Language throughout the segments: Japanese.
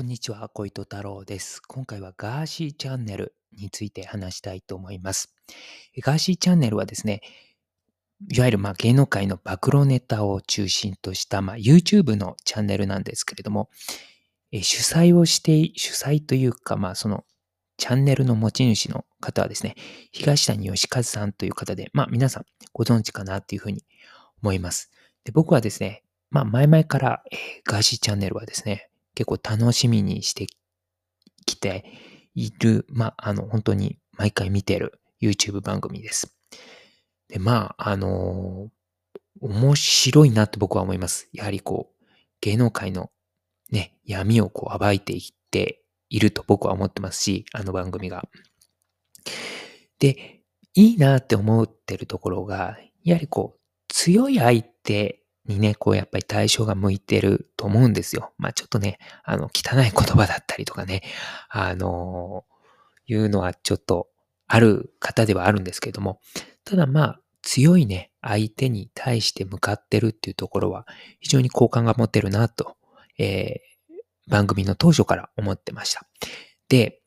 こんにちは、小糸太郎です。今回はガーシーチャンネルについて話したいと思います。ガーシーチャンネルはですね、いわゆるま芸能界の暴露ネタを中心としたま YouTube のチャンネルなんですけれども、主催をして、主催というか、まあそのチャンネルの持ち主の方はですね、東谷義和さんという方で、まあ皆さんご存知かなというふうに思います。で僕はですね、まあ前々から、え、ガーシーチャンネルはですね、結構楽しみにしてきている、まあ、あの、本当に毎回見てる YouTube 番組です。で、まあ、あの面白いなって僕は思います。やはりこう、芸能界のね、闇をこう暴いていっていると僕は思ってますし、あの番組が。で、いいなって思ってるところが、やはりこう、強い相手にね、こうやっぱり対象が向いてると思うんですよ。まあちょっとね、あの、汚い言葉だったりとかね、あのー、いうのはちょっとある方ではあるんですけども、ただまあ強いね、相手に対して向かってるっていうところは非常に好感が持てるなと、えー、番組の当初から思ってました。で、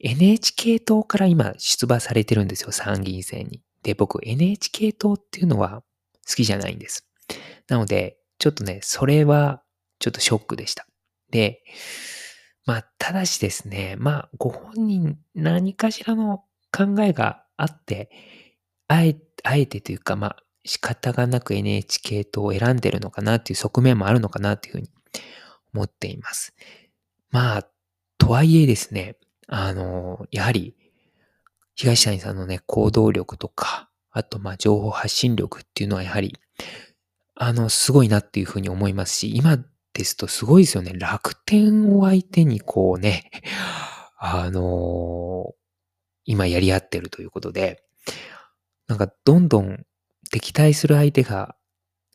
NHK 党から今出馬されてるんですよ、参議院選に。で、僕 NHK 党っていうのは好きじゃないんです。なので、ちょっとね、それはちょっとショックでした。で、まあ、ただしですね、まあ、ご本人何かしらの考えがあって、あえあえてというか、まあ、仕方がなく NHK 党を選んでるのかなっていう側面もあるのかなっていうふうに思っています。まあ、とはいえですね、あの、やはり、東谷さんのね、行動力とか、あと、まあ、情報発信力っていうのはやはり、あの、すごいなっていうふうに思いますし、今ですとすごいですよね。楽天を相手にこうね、あのー、今やり合ってるということで、なんかどんどん敵対する相手が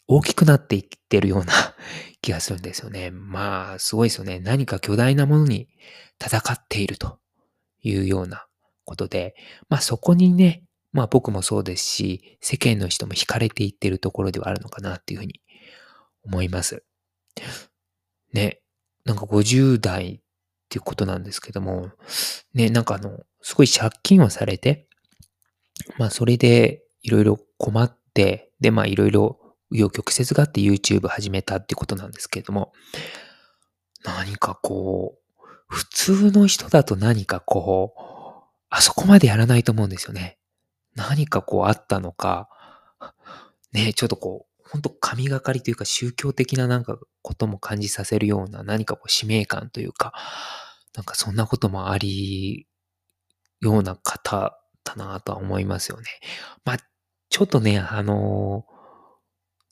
大きくなっていってるような 気がするんですよね。まあ、すごいですよね。何か巨大なものに戦っているというようなことで、まあそこにね、まあ僕もそうですし、世間の人も惹かれていってるところではあるのかなっていうふうに思います。ね。なんか50代っていうことなんですけども、ね、なんかあの、すごい借金をされて、まあそれでいろいろ困って、でまあいろいろ紆余曲折があって YouTube 始めたってことなんですけれども、何かこう、普通の人だと何かこう、あそこまでやらないと思うんですよね。何かこうあったのか、ね、ちょっとこう、本当神がかりというか宗教的ななんかことも感じさせるような何かこう使命感というか、なんかそんなこともありような方だなとは思いますよね。まあ、ちょっとね、あの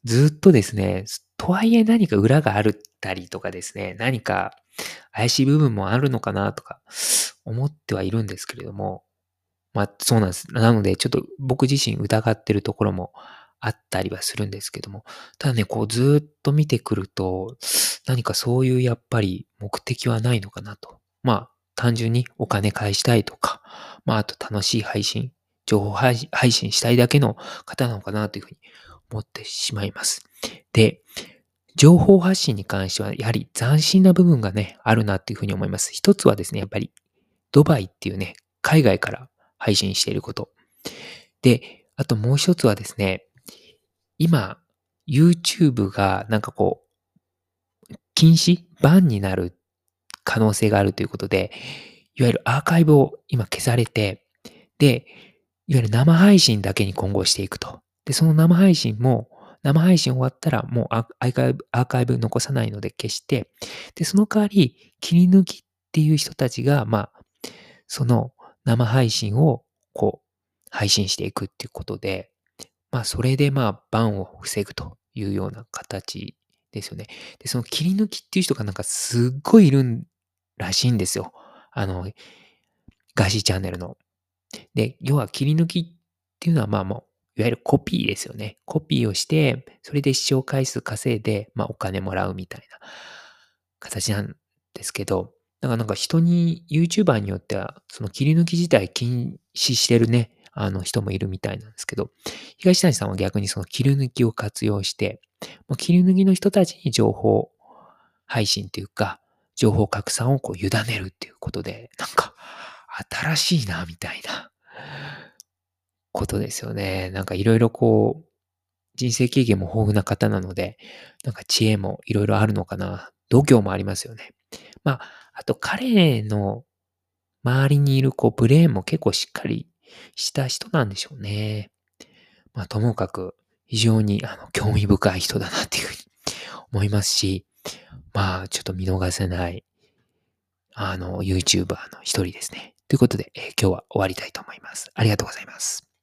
ー、ずっとですね、とはいえ何か裏があるったりとかですね、何か怪しい部分もあるのかなとか思ってはいるんですけれども、まあそうなんです。なのでちょっと僕自身疑ってるところもあったりはするんですけども、ただね、こうずっと見てくると、何かそういうやっぱり目的はないのかなと。まあ単純にお金返したいとか、まああと楽しい配信、情報配信したいだけの方なのかなというふうに思ってしまいます。で、情報発信に関してはやはり斬新な部分がね、あるなっていうふうに思います。一つはですね、やっぱりドバイっていうね、海外から配信していること。で、あともう一つはですね、今、YouTube がなんかこう、禁止バンになる可能性があるということで、いわゆるアーカイブを今消されて、で、いわゆる生配信だけに今後していくと。で、その生配信も、生配信終わったらもうアーカイブ、アーカイブ残さないので消して、で、その代わり切り抜きっていう人たちが、まあ、その生配信をこう配信していくっていうことで、まあそれでまあバンを防ぐというような形ですよね。で、その切り抜きっていう人がなんかすっごいいるらしいんですよ。あの、ガシチャンネルの。で、要は切り抜きっていうのはまあもう、いわゆるコピーですよね。コピーをして、それで視聴回数稼いで、まあお金もらうみたいな形なんですけど、だからなんか人に、YouTuber によっては、その切り抜き自体禁止してるね、あの人もいるみたいなんですけど、東谷さんは逆にその切り抜きを活用して、もう切り抜きの人たちに情報配信というか、情報拡散をこう委ねるっていうことで、なんか、新しいな、みたいなことですよね。なんかいろいろこう、人生経験も豊富な方なので、なんか知恵もいろいろあるのかな。度胸もありますよね。まあ、あと彼の周りにいるこうブレーンも結構しっかりした人なんでしょうね。まあ、ともかく非常にあの興味深い人だなっていうふうに 思いますし、まあ、ちょっと見逃せない、あの、YouTuber の一人ですね。ということで、えー、今日は終わりたいと思います。ありがとうございます。